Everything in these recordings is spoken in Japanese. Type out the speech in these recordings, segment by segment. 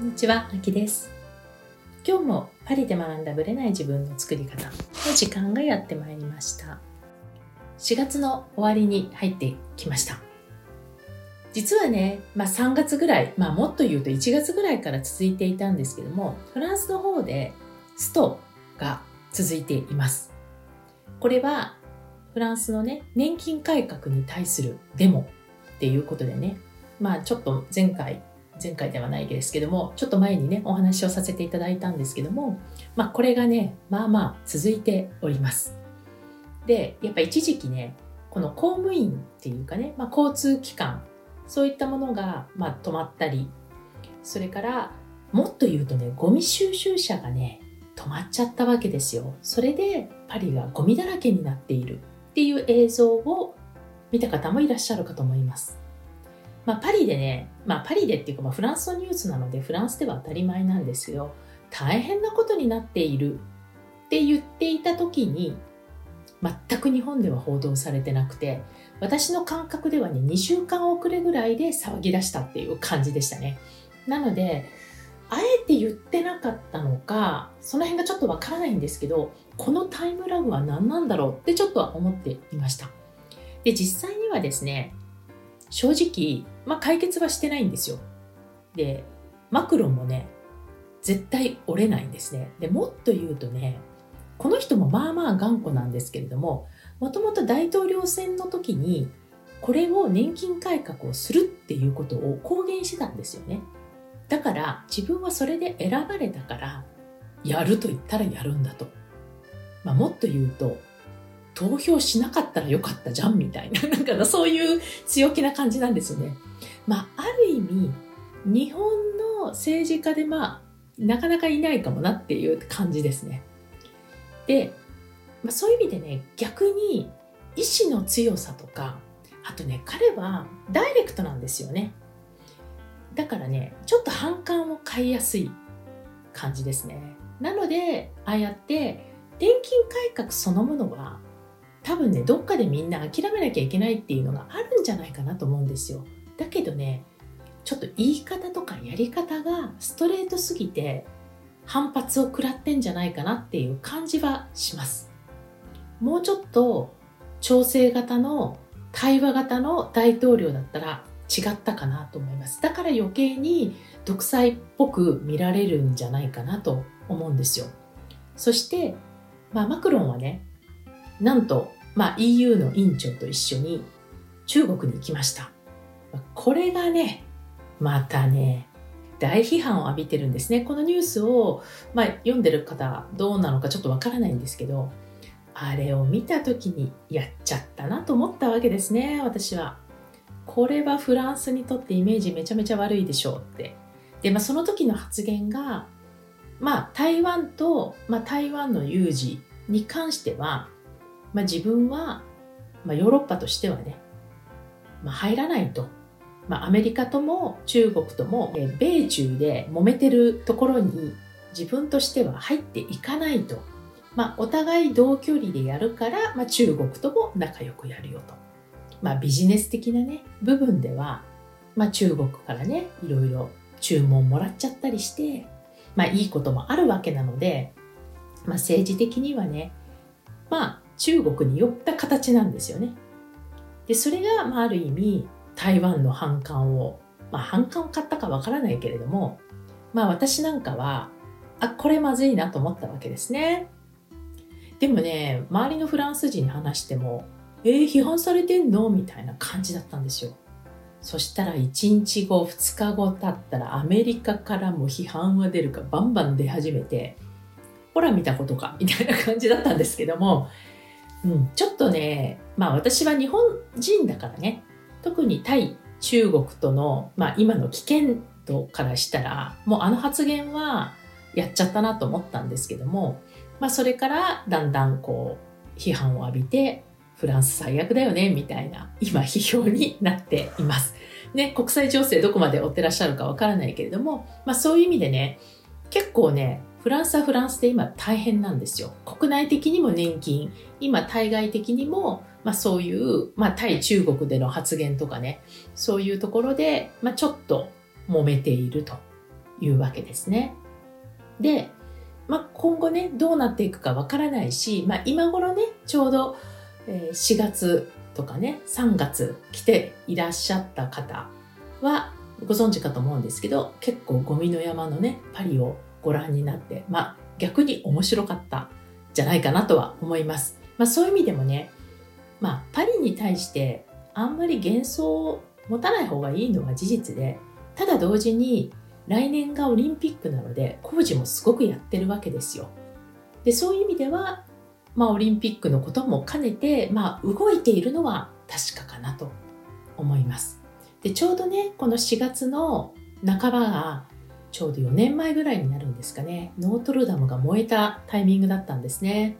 んにちは、あきです。今日もパリで学んだブレない自分の作り方の時間がやってまいりました。4月の終わりに入ってきました。実はね、まあ3月ぐらい、まあもっと言うと1月ぐらいから続いていたんですけども、フランスの方でストが続いています。これはフランスのね、年金改革に対するデモっていうことでね、まあちょっと前回前回ではないですけどもちょっと前にねお話をさせていただいたんですけどもまあこれがねまあまあ続いております。でやっぱ一時期ねこの公務員っていうかね、まあ、交通機関そういったものが、まあ、止まったりそれからもっと言うとねゴミ収集車がね止まっちゃったわけですよ。それでパリがゴミだらけになっているっていう映像を見た方もいらっしゃるかと思います。まあ、パリでね、まあ、パリでっていうか、まあ、フランスのニュースなのでフランスでは当たり前なんですよ。大変なことになっているって言っていた時に全く日本では報道されてなくて私の感覚ではね2週間遅れぐらいで騒ぎ出したっていう感じでしたね。なのであえて言ってなかったのかその辺がちょっとわからないんですけどこのタイムラグは何なんだろうってちょっとは思っていました。で実際にはですね正直、まあ、解決はしてないんですよ。で、マクロンもね、絶対折れないんですね。で、もっと言うとね、この人もまあまあ頑固なんですけれども、もともと大統領選の時に、これを年金改革をするっていうことを公言してたんですよね。だから自分はそれで選ばれたから、やると言ったらやるんだと。まあ、もっと言うと、投票しなかったらよかったじゃんみたいな、なんかそういう強気な感じなんですよね。まあ、ある意味、日本の政治家でまあ、なかなかいないかもなっていう感じですね。で、まあ、そういう意味でね、逆に意志の強さとか、あとね、彼はダイレクトなんですよね。だからね、ちょっと反感を買いやすい感じですね。なので、ああやって、年金改革そのものは多分ねどっかでみんな諦めなきゃいけないっていうのがあるんじゃないかなと思うんですよ。だけどねちょっと言い方とかやり方がストレートすぎて反発を食らってんじゃないかなっていう感じはします。もうちょっと調整型の対話型の大統領だったら違ったかなと思います。だから余計に独裁っぽく見られるんじゃないかなと思うんですよ。そして、まあ、マクロンはねなんと、まあ、EU の委員長と一緒に中国に行きました。これがね、またね、大批判を浴びてるんですね。このニュースを、まあ、読んでる方どうなのかちょっとわからないんですけど、あれを見た時にやっちゃったなと思ったわけですね、私は。これはフランスにとってイメージめちゃめちゃ悪いでしょうって。で、まあ、その時の発言が、まあ、台湾と、まあ、台湾の有事に関しては、まあ、自分は、まあ、ヨーロッパとしてはね、まあ、入らないと。まあ、アメリカとも中国とも、え米中で揉めてるところに自分としては入っていかないと。まあ、お互い同距離でやるから、まあ、中国とも仲良くやるよと。まあ、ビジネス的なね、部分では、まあ、中国からね、いろいろ注文もらっちゃったりして、まあ、いいこともあるわけなので、まあ、政治的にはね、まあ、中国に寄った形なんですよね。で、それが、まあ、ある意味、台湾の反感を、まあ、反感を買ったかわからないけれども、まあ、私なんかは、あ、これまずいなと思ったわけですね。でもね、周りのフランス人に話しても、えー、批判されてんの？みたいな感じだったんですよ。そしたら1日後、2日後経ったらアメリカからも批判は出るかバンバン出始めて、ほら見たことかみたいな感じだったんですけども、うん、ちょっとね、まあ私は日本人だからね、特に対中国との、まあ、今の危険度からしたら、もうあの発言はやっちゃったなと思ったんですけども、まあそれからだんだんこう批判を浴びて、フランス最悪だよね、みたいな、今批評になっています。ね、国際情勢どこまで追ってらっしゃるかわからないけれども、まあそういう意味でね、結構ね、フランスはフランスで今大変なんですよ。国内的にも年金、今対外的にも、まあそういう、まあ対中国での発言とかね、そういうところで、まあちょっと揉めているというわけですね。で、まあ、今後ね、どうなっていくかわからないし、まあ、今頃ね、ちょうど4月とかね、3月来ていらっしゃった方はご存知かと思うんですけど、結構ゴミの山のね、パリをご覧になって、まあ、逆に面白かったじゃないかなとは思います。まあ、そういう意味でもね、まあ、パリに対してあんまり幻想を持たない方がいいのは事実で、ただ同時に来年がオリンピックなので工事もすごくやってるわけですよ。でそういう意味では、まあ、オリンピックのことも兼ねて、まあ、動いているのは確かかなと思います。でちょうどねこの4月の半ばがちょうど4年前ぐらいになるんですかねノートルダムが燃えたタイミングだったんですね。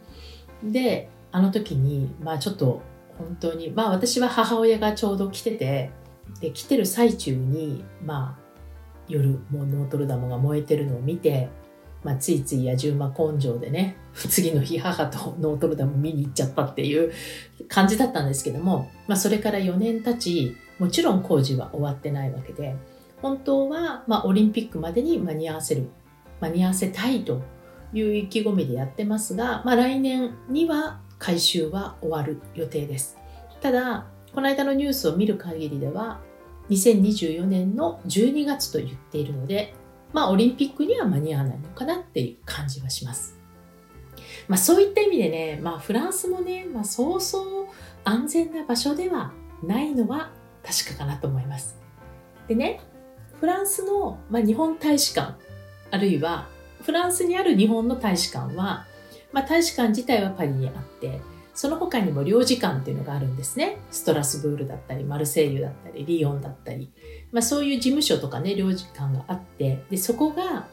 であの時にまあちょっと本当にまあ私は母親がちょうど来ててで来てる最中にまあ夜もうノートルダムが燃えてるのを見て、まあ、ついつい野獣馬根性でね次の日母と ノートルダム見に行っちゃったっていう感じだったんですけども、まあ、それから4年経ちもちろん工事は終わってないわけで本当はまあオリンピックまでに間に合わせる間に合わせたいという意気込みでやってますが、まあ、来年には改修は終わる予定ですただこの間のニュースを見る限りでは2024年の12月と言っているので、まあ、オリンピックには間に合わないのかなっていう感じはします。まあ、そういった意味でね、まあ、フランスもね、まあ、そうそう安全な場所ではないのは確かかなと思います。でね、フランスの、まあ、日本大使館、あるいはフランスにある日本の大使館は、まあ、大使館自体はパリにあって、その他にも領事館っていうのがあるんですね。ストラスブールだったり、マルセイユだったり、リヨンだったり、まあ、そういう事務所とかね、領事館があって、でそこが、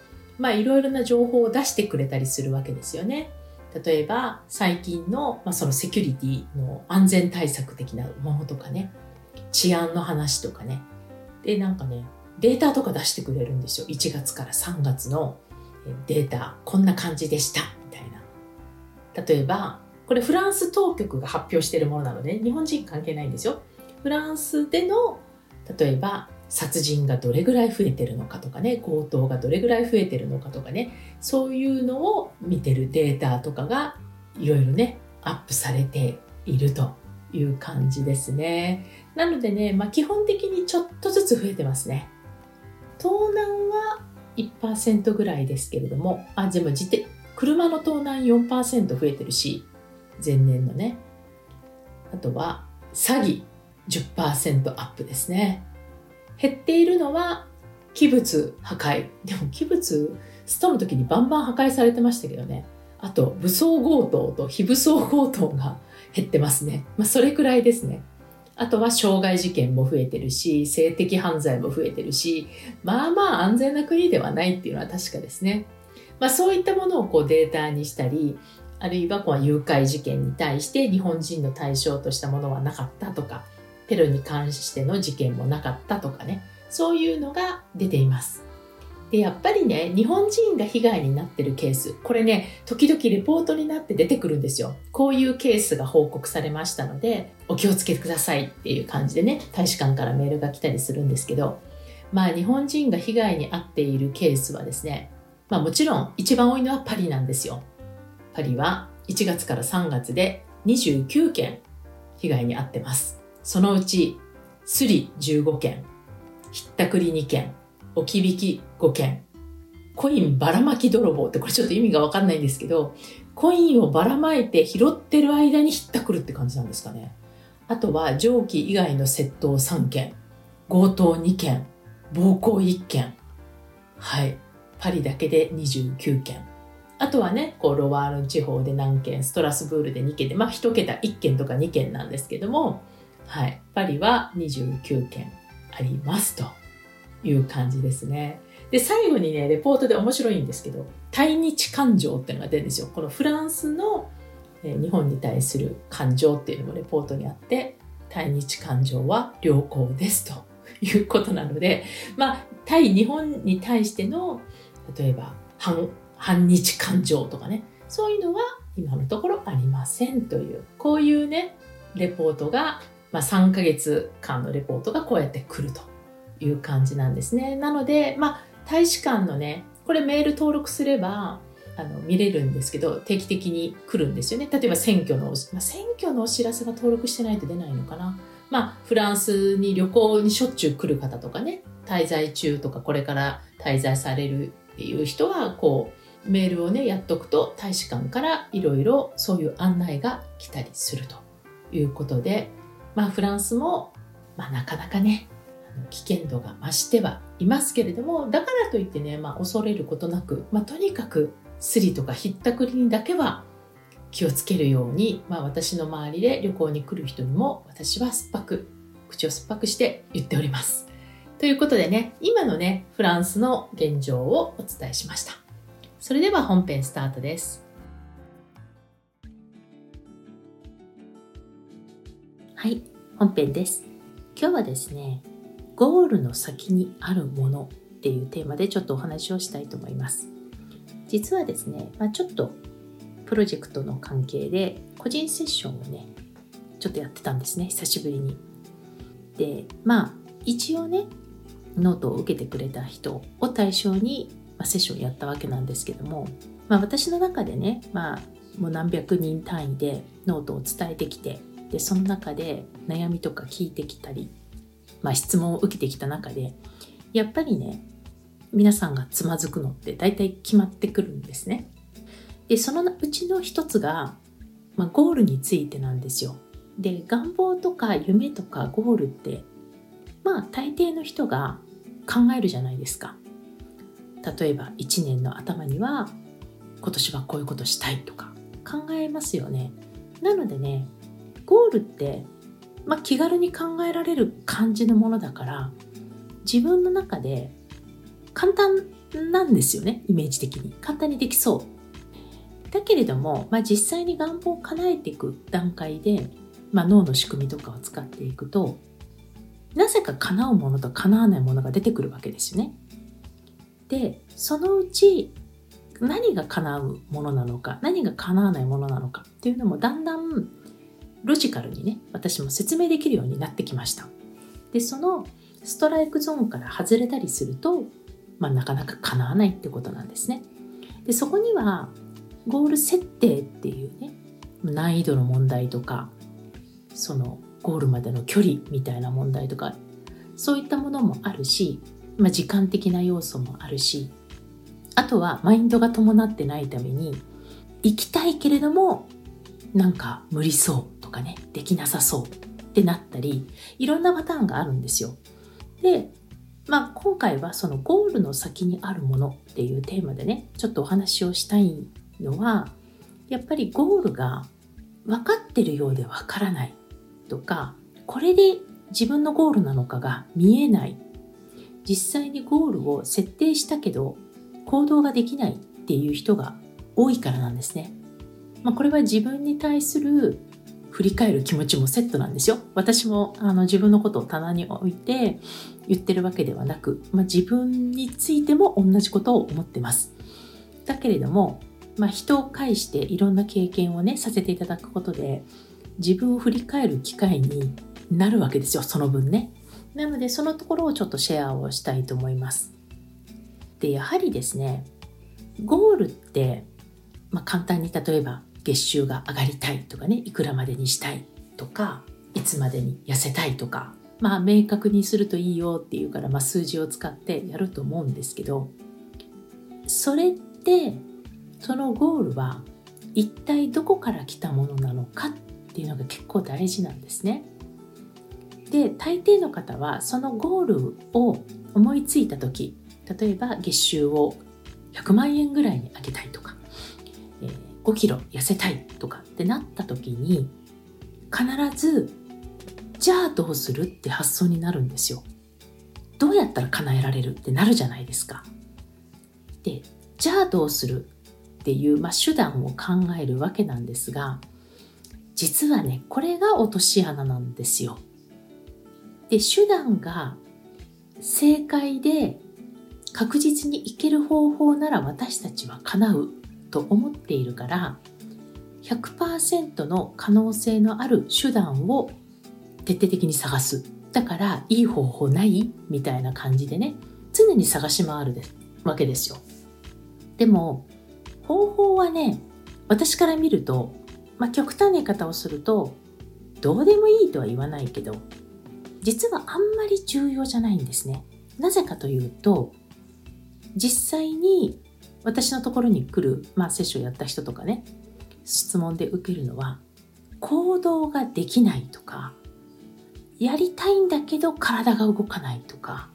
いろいろな情報を出してくれたりするわけですよね。例えば、最近の、まあ、そのセキュリティの安全対策的なものとかね、治安の話とかね。で、なんかね、データとか出してくれるんですよ。1月から3月のデータ、こんな感じでした、みたいな。例えば、これフランス当局が発表しているものなので、日本人関係ないんですよ。フランスでの、例えば、殺人がどれぐらい増えてるのかとかね、強盗がどれぐらい増えてるのかとかね、そういうのを見てるデータとかがいろいろね、アップされているという感じですね。なのでね、まあ、基本的にちょっとずつ増えてますね。盗難は1%ぐらいですけれども、あ、でも自転、車の盗難4%増えてるし、前年のね。あとは、詐欺10%アップですね。減っているのは、器物破壊。でも器物、ストの時にバンバン破壊されてましたけどね。あと、武装強盗と非武装強盗が減ってますね。まあ、それくらいですね。あとは傷害事件も増えてるし、性的犯罪も増えてるし、まあまあ安全な国ではないっていうのは確かですね。まあそういったものをこうデータにしたり、あるいはこう誘拐事件に対して日本人の対象としたものはなかったとか、テロに関しての事件もなかったとかね、そういうのが出ています。で、やっぱりね、日本人が被害になってるケース、これね、時々レポートになって出てくるんですよ。こういうケースが報告されましたので、お気をつけくださいっていう感じでね、大使館からメールが来たりするんですけど、まあ日本人が被害に遭っているケースはですね、まあもちろん一番多いのはパリなんですよ。パリは1月から3月で29件被害に遭ってます。そのうち、スリ15件、ひったくり2件、置き引き5件、コインばらまき泥棒ってこれちょっと意味がわかんないんですけど、コインをばらまいて拾ってる間にひったくるって感じなんですかね。あとは蒸気以外の窃盗3件、強盗2件、暴行1件。はい。パリだけで29件。あとはね、こうロワール地方で何件、ストラスブールで2件で、まあ1桁1件とか2件なんですけども、はい、パリは29件ありますという感じですね。で、最後にね、レポートで面白いんですけど、対日感情っていうのが出るんですよ。このフランスの、え日本に対する感情っていうのもレポートにあって、対日感情は良好ですということなので、まあ、対日本に対しての、例えば反反日感情とかね、そういうのは今のところありませんという、こういうね、レポートが、まあ、3ヶ月間のレポートがこうやって来るという感じなんですね。なので、まあ、大使館のねこれメール登録すればあの見れるんですけど定期的に来るんですよね例えば選挙の、まあ、選挙のお知らせが登録してないと出ないのかなまあフランスに旅行にしょっちゅう来る方とかね滞在中とかこれから滞在されるっていう人はこうメールをねやっとくと大使館からいろいろそういう案内が来たりするということでまあフランスも、まあ、なかなかね危険度が増してはいますけれどもだからといってね、まあ、恐れることなく、まあ、とにかくスリとかひったくりにだけは気をつけるように、まあ、私の周りで旅行に来る人にも私は酸っぱく口を酸っぱくして言っております。ということでね今のねフランスの現状をお伝えしました。それでは本編スタートです。はい、本編です。今日はですね、ゴールの先にあるものっていうテーマでちょっとお話をしたいと思います。実はですね、まあ、ちょっとプロジェクトの関係で個人セッションをね、ちょっとやってたんですね、久しぶりに。で、まあ、一応ね、ノートを受けてくれた人を対象に、ま、セッションをやったわけなんですけども、まあ、私の中でね、まあ、もう何百人単位でノートを伝えてきてでその中で悩みとか聞いてきたりまあ、質問を受けてきた中でやっぱりね皆さんがつまずくのって大体決まってくるんですね。でそのうちの一つが、まあ、ゴールについてなんですよ。で願望とか夢とかゴールってまあ大抵の人が考えるじゃないですか。例えば1年の頭には今年はこういうことしたいとか考えますよね。なのでねゴールってまあ、気軽に考えられる感じのものだから自分の中で簡単なんですよねイメージ的に。簡単にできそう。だけれども、まあ、実際に願望を叶えていく段階で、まあ、脳の仕組みとかを使っていくとなぜか叶うものと叶わないものが出てくるわけですよね。でそのうち何が叶うものなのか何が叶わないものなのかっていうのもだんだんロジカルにね私も説明できるようになってきました。でそのストライクゾーンから外れたりすると、まあ、なかなか叶わないってことなんですね。でそこにはゴール設定っていうね難易度の問題とかそのゴールまでの距離みたいな問題とかそういったものもあるし、まあ、時間的な要素もあるしあとはマインドが伴ってないために行きたいけれどもなんか無理そうとかね、できなさそうってなったり、いろんなパターンがあるんですよ。で、まあ今回はそのゴールの先にあるものっていうテーマでね、ちょっとお話をしたいのは、やっぱりゴールが分かってるようで分からないとか、これで自分のゴールなのかが見えない。実際にゴールを設定したけど行動ができないっていう人が多いからなんですね。まあ、これは自分に対する振り返る気持ちもセットなんですよ。私もあの自分のことを棚に置いて言ってるわけではなく、まあ、自分についても同じことを思ってます。だけれども、まあ、人を介していろんな経験をねさせていただくことで自分を振り返る機会になるわけですよその分ね。なのでそのところをちょっとシェアをしたいと思います。でやはりですねゴールって、まあ、簡単に例えば月収が上がりたいとかねいくらまでにしたいとかいつまでに痩せたいとかまあ明確にするといいよっていうから、まあ、数字を使ってやると思うんですけどそれってそのゴールは一体どこから来たものなのかっていうのが結構大事なんですね。で大抵の方はそのゴールを思いついた時例えば月収を100万円ぐらいに上げたいとか5キロ痩せたいとかってなった時に必ずじゃあどうするって発想になるんですよ。どうやったら叶えられるってなるじゃないですか。で、じゃあどうするっていう、まあ、手段を考えるわけなんですが、実はね、これが落とし穴なんですよ。で、手段が正解で確実にいける方法なら私たちは叶うと思っているから100%の可能性のある手段を徹底的に探すだからいい方法ない？みたいな感じでね常に探し回るわけですよ。でも方法はね私から見ると、まあ、極端な言い方をするとどうでもいいとは言わないけど実はあんまり重要じゃないんですね。なぜかというと実際に私のところに来る、まあ、接種をやった人とかね質問で受けるのは行動ができないとかやりたいんだけど体が動かないとか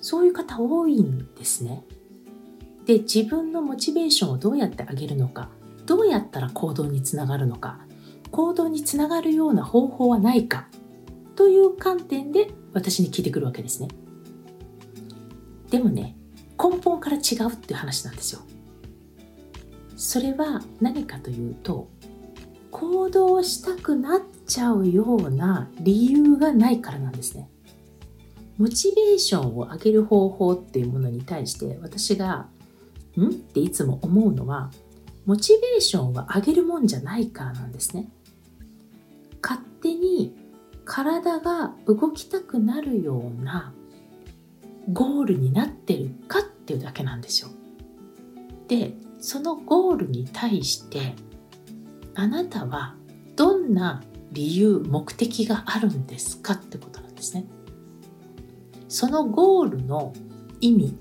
そういう方多いんですね。で自分のモチベーションをどうやって上げるのかどうやったら行動につながるのか行動につながるような方法はないかという観点で私に聞いてくるわけですね。でもね根本から違うっていう話なんですよ。それは何かというと行動したくなっちゃうような理由がないからなんですね。モチベーションを上げる方法っていうものに対して私が「ん?」っていつも思うのはモチベーションは上げるもんじゃないからなんですね。勝手に体が動きたくなるようなゴールになってるかっていうだけなんですよ。でそのゴールに対してあなたはどんな理由目的があるんですかってことなんですね。そのゴールの意味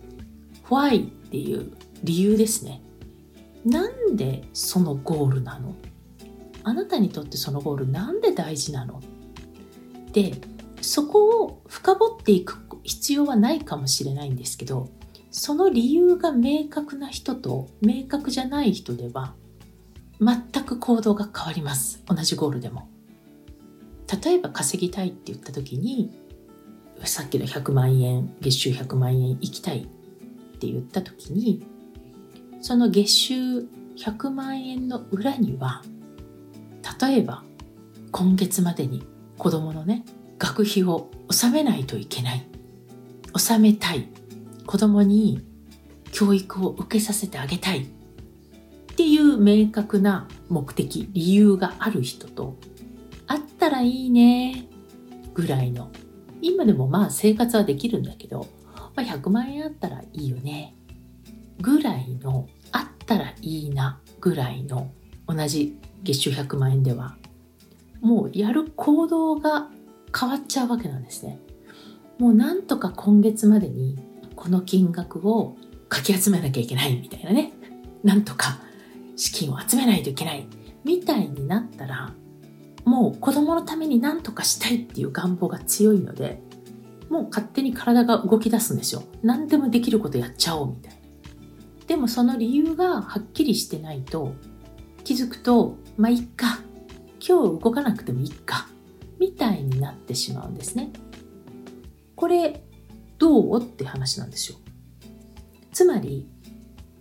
why っていう理由ですね。なんでそのゴールなの？あなたにとってそのゴールなんで大事なの？でそこを深掘っていく必要はないかもしれないんですけどその理由が明確な人と明確じゃない人では全く行動が変わります。同じゴールでも。例えば稼ぎたいって言った時にさっきの100万円月収100万円行きたいって言った時にその月収100万円の裏には例えば今月までに子供のね学費を納めないといけない。納めたい。子供に教育を受けさせてあげたい。っていう明確な目的理由がある人とあったらいいね。ぐらいの。今でもまあ生活はできるんだけど、まあ、100万円あったらいいよね。ぐらいのあったらいいな。ぐらいの。同じ月収100万円では。もうやる行動が変わっちゃうわけなんですね。もうなんとか今月までにこの金額をかき集めなきゃいけないみたいなね。なんとか資金を集めないといけないみたいになったらもう子供のために何とかしたいっていう願望が強いのでもう勝手に体が動き出すんですよ。何でもできることやっちゃおうみたいな。でもその理由がはっきりしてないと気づくとまあいっか今日動かなくてもいいかみたいになってしまうんですね。これどう？って話なんですよ。つまり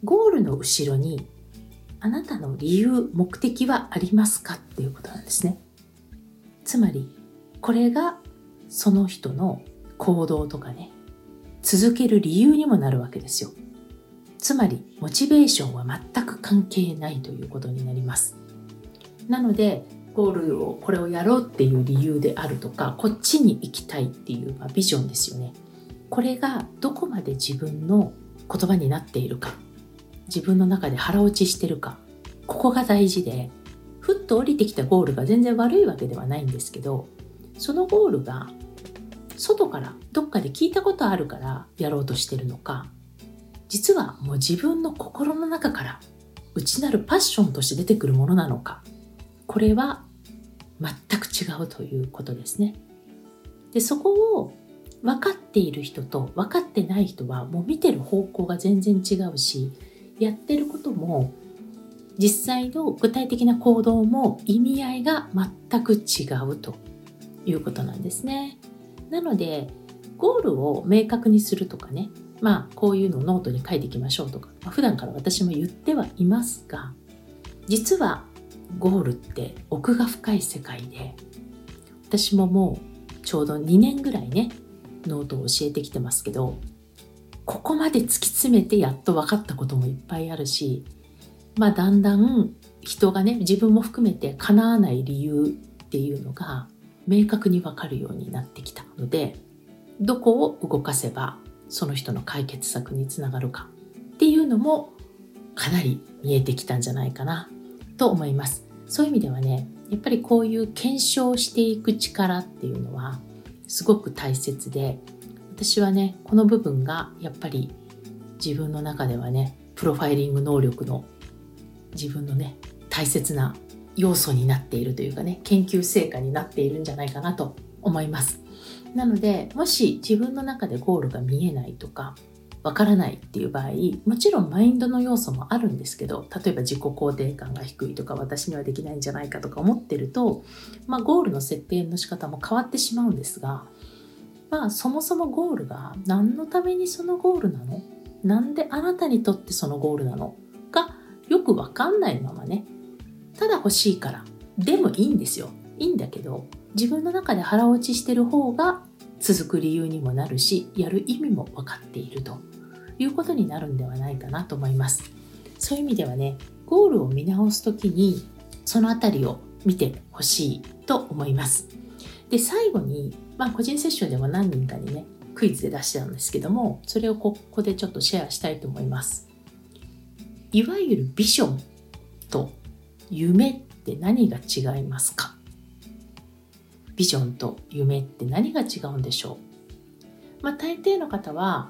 ゴールの後ろにあなたの理由目的はありますかっていうことなんですね。つまりこれがその人の行動とかね続ける理由にもなるわけですよ。つまりモチベーションは全く関係ないということになります。なのでゴールをこれをやろうっていう理由であるとかこっちに行きたいっていう、ま、ビジョンですよね。これがどこまで自分の言葉になっているか。自分の中で腹落ちしてるか。ここが大事でふっと降りてきたゴールが全然悪いわけではないんですけどそのゴールが外からどっかで聞いたことあるからやろうとしてるのか。実はもう自分の心の中から内なるパッションとして出てくるものなのか。これは全く違うということですね。でそこを分かっている人と分かってない人はもう見てる方向が全然違うしやってることも実際の具体的な行動も意味合いが全く違うということなんですね。なのでゴールを明確にするとかねまあこういうのをノートに書いていきましょうとか、まあ、普段から私も言ってはいますが実はゴールって奥が深い世界で私ももうちょうど2年ぐらいねノートを教えてきてますけどここまで突き詰めてやっと分かったこともいっぱいあるしまあだんだん人がね自分も含めて叶わない理由っていうのが明確に分かるようになってきたのでどこを動かせばその人の解決策につながるかっていうのもかなり見えてきたんじゃないかな。と思います。そういう意味ではね、やっぱりこういう検証していく力っていうのはすごく大切で、私はね、この部分がやっぱり自分の中ではね、プロファイリング能力の自分のね、大切な要素になっているというかね、研究成果になっているんじゃないかなと思います。なので、もし自分の中でゴールが見えないとか、わからないっていう場合、もちろんマインドの要素もあるんですけど、例えば自己肯定感が低いとか、私にはできないんじゃないかとか思ってると、まあ、ゴールの設定の仕方も変わってしまうんですが、まあ、そもそもゴールが何のためにそのゴールなの？なんであなたにとってそのゴールなの？がよくわかんないままね、ただ欲しいから、でもいいんですよ。いいんだけど、自分の中で腹落ちしてる方が続く理由にもなるし、やる意味も分かっているということになるんではないかなと思います。そういう意味ではね、ゴールを見直すときに、そのあたりを見てほしいと思います。で、最後に、まあ、個人セッションでも何人かにね、クイズで出してたんですけども、それをここでちょっとシェアしたいと思います。いわゆるビジョンと夢って何が違いますか？ビジョンと夢って何が違うんでしょう？まあ大抵の方は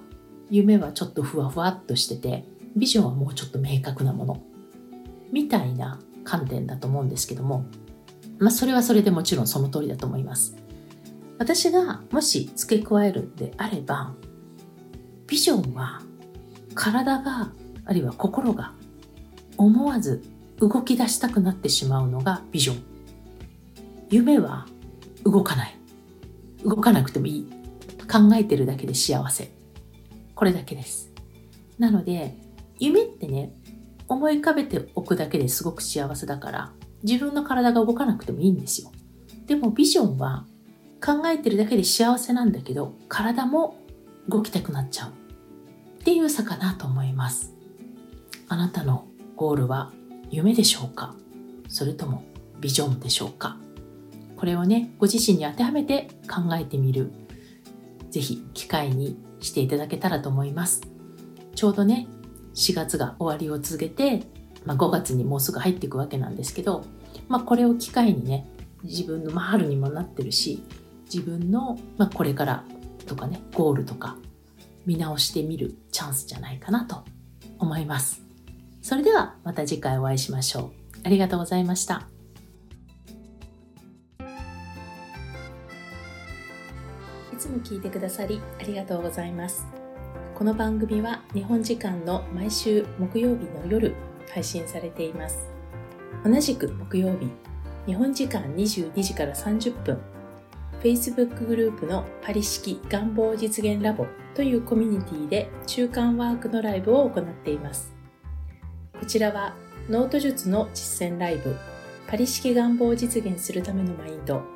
夢はちょっとふわふわっとしててビジョンはもうちょっと明確なもの。みたいな観点だと思うんですけどもまあそれはそれでもちろんその通りだと思います。私がもし付け加えるんであればビジョンは体があるいは心が思わず動き出したくなってしまうのがビジョン。夢は動かない。動かなくてもいい。考えてるだけで幸せ。これだけです。なので、夢ってね、思い浮かべておくだけですごく幸せだから、自分の体が動かなくてもいいんですよ。でもビジョンは考えてるだけで幸せなんだけど、体も動きたくなっちゃう。っていう差かなと思います。あなたのゴールは夢でしょうか？それともビジョンでしょうか？これをね、ご自身に当てはめて考えてみる、ぜひ機会にしていただけたらと思います。ちょうどね、4月が終わりを続けて、まあ、5月にもうすぐ入っていくわけなんですけど、まあ、これを機会にね、自分の、まあ、春にもなってるし、自分の、まあ、これからとかね、ゴールとか見直してみるチャンスじゃないかなと思います。それではまた次回お会いしましょう。ありがとうございました。も聞いてくださりありがとうございます。この番組は日本時間の毎週木曜日の夜配信されています。同じく木曜日、日本時間22時から30分、Facebook グループのパリ式願望実現ラボというコミュニティで中間ワークのライブを行っています。こちらはノート術の実践ライブ、パリ式願望を実現するためのマインド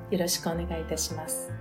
よろしくお願いいたします。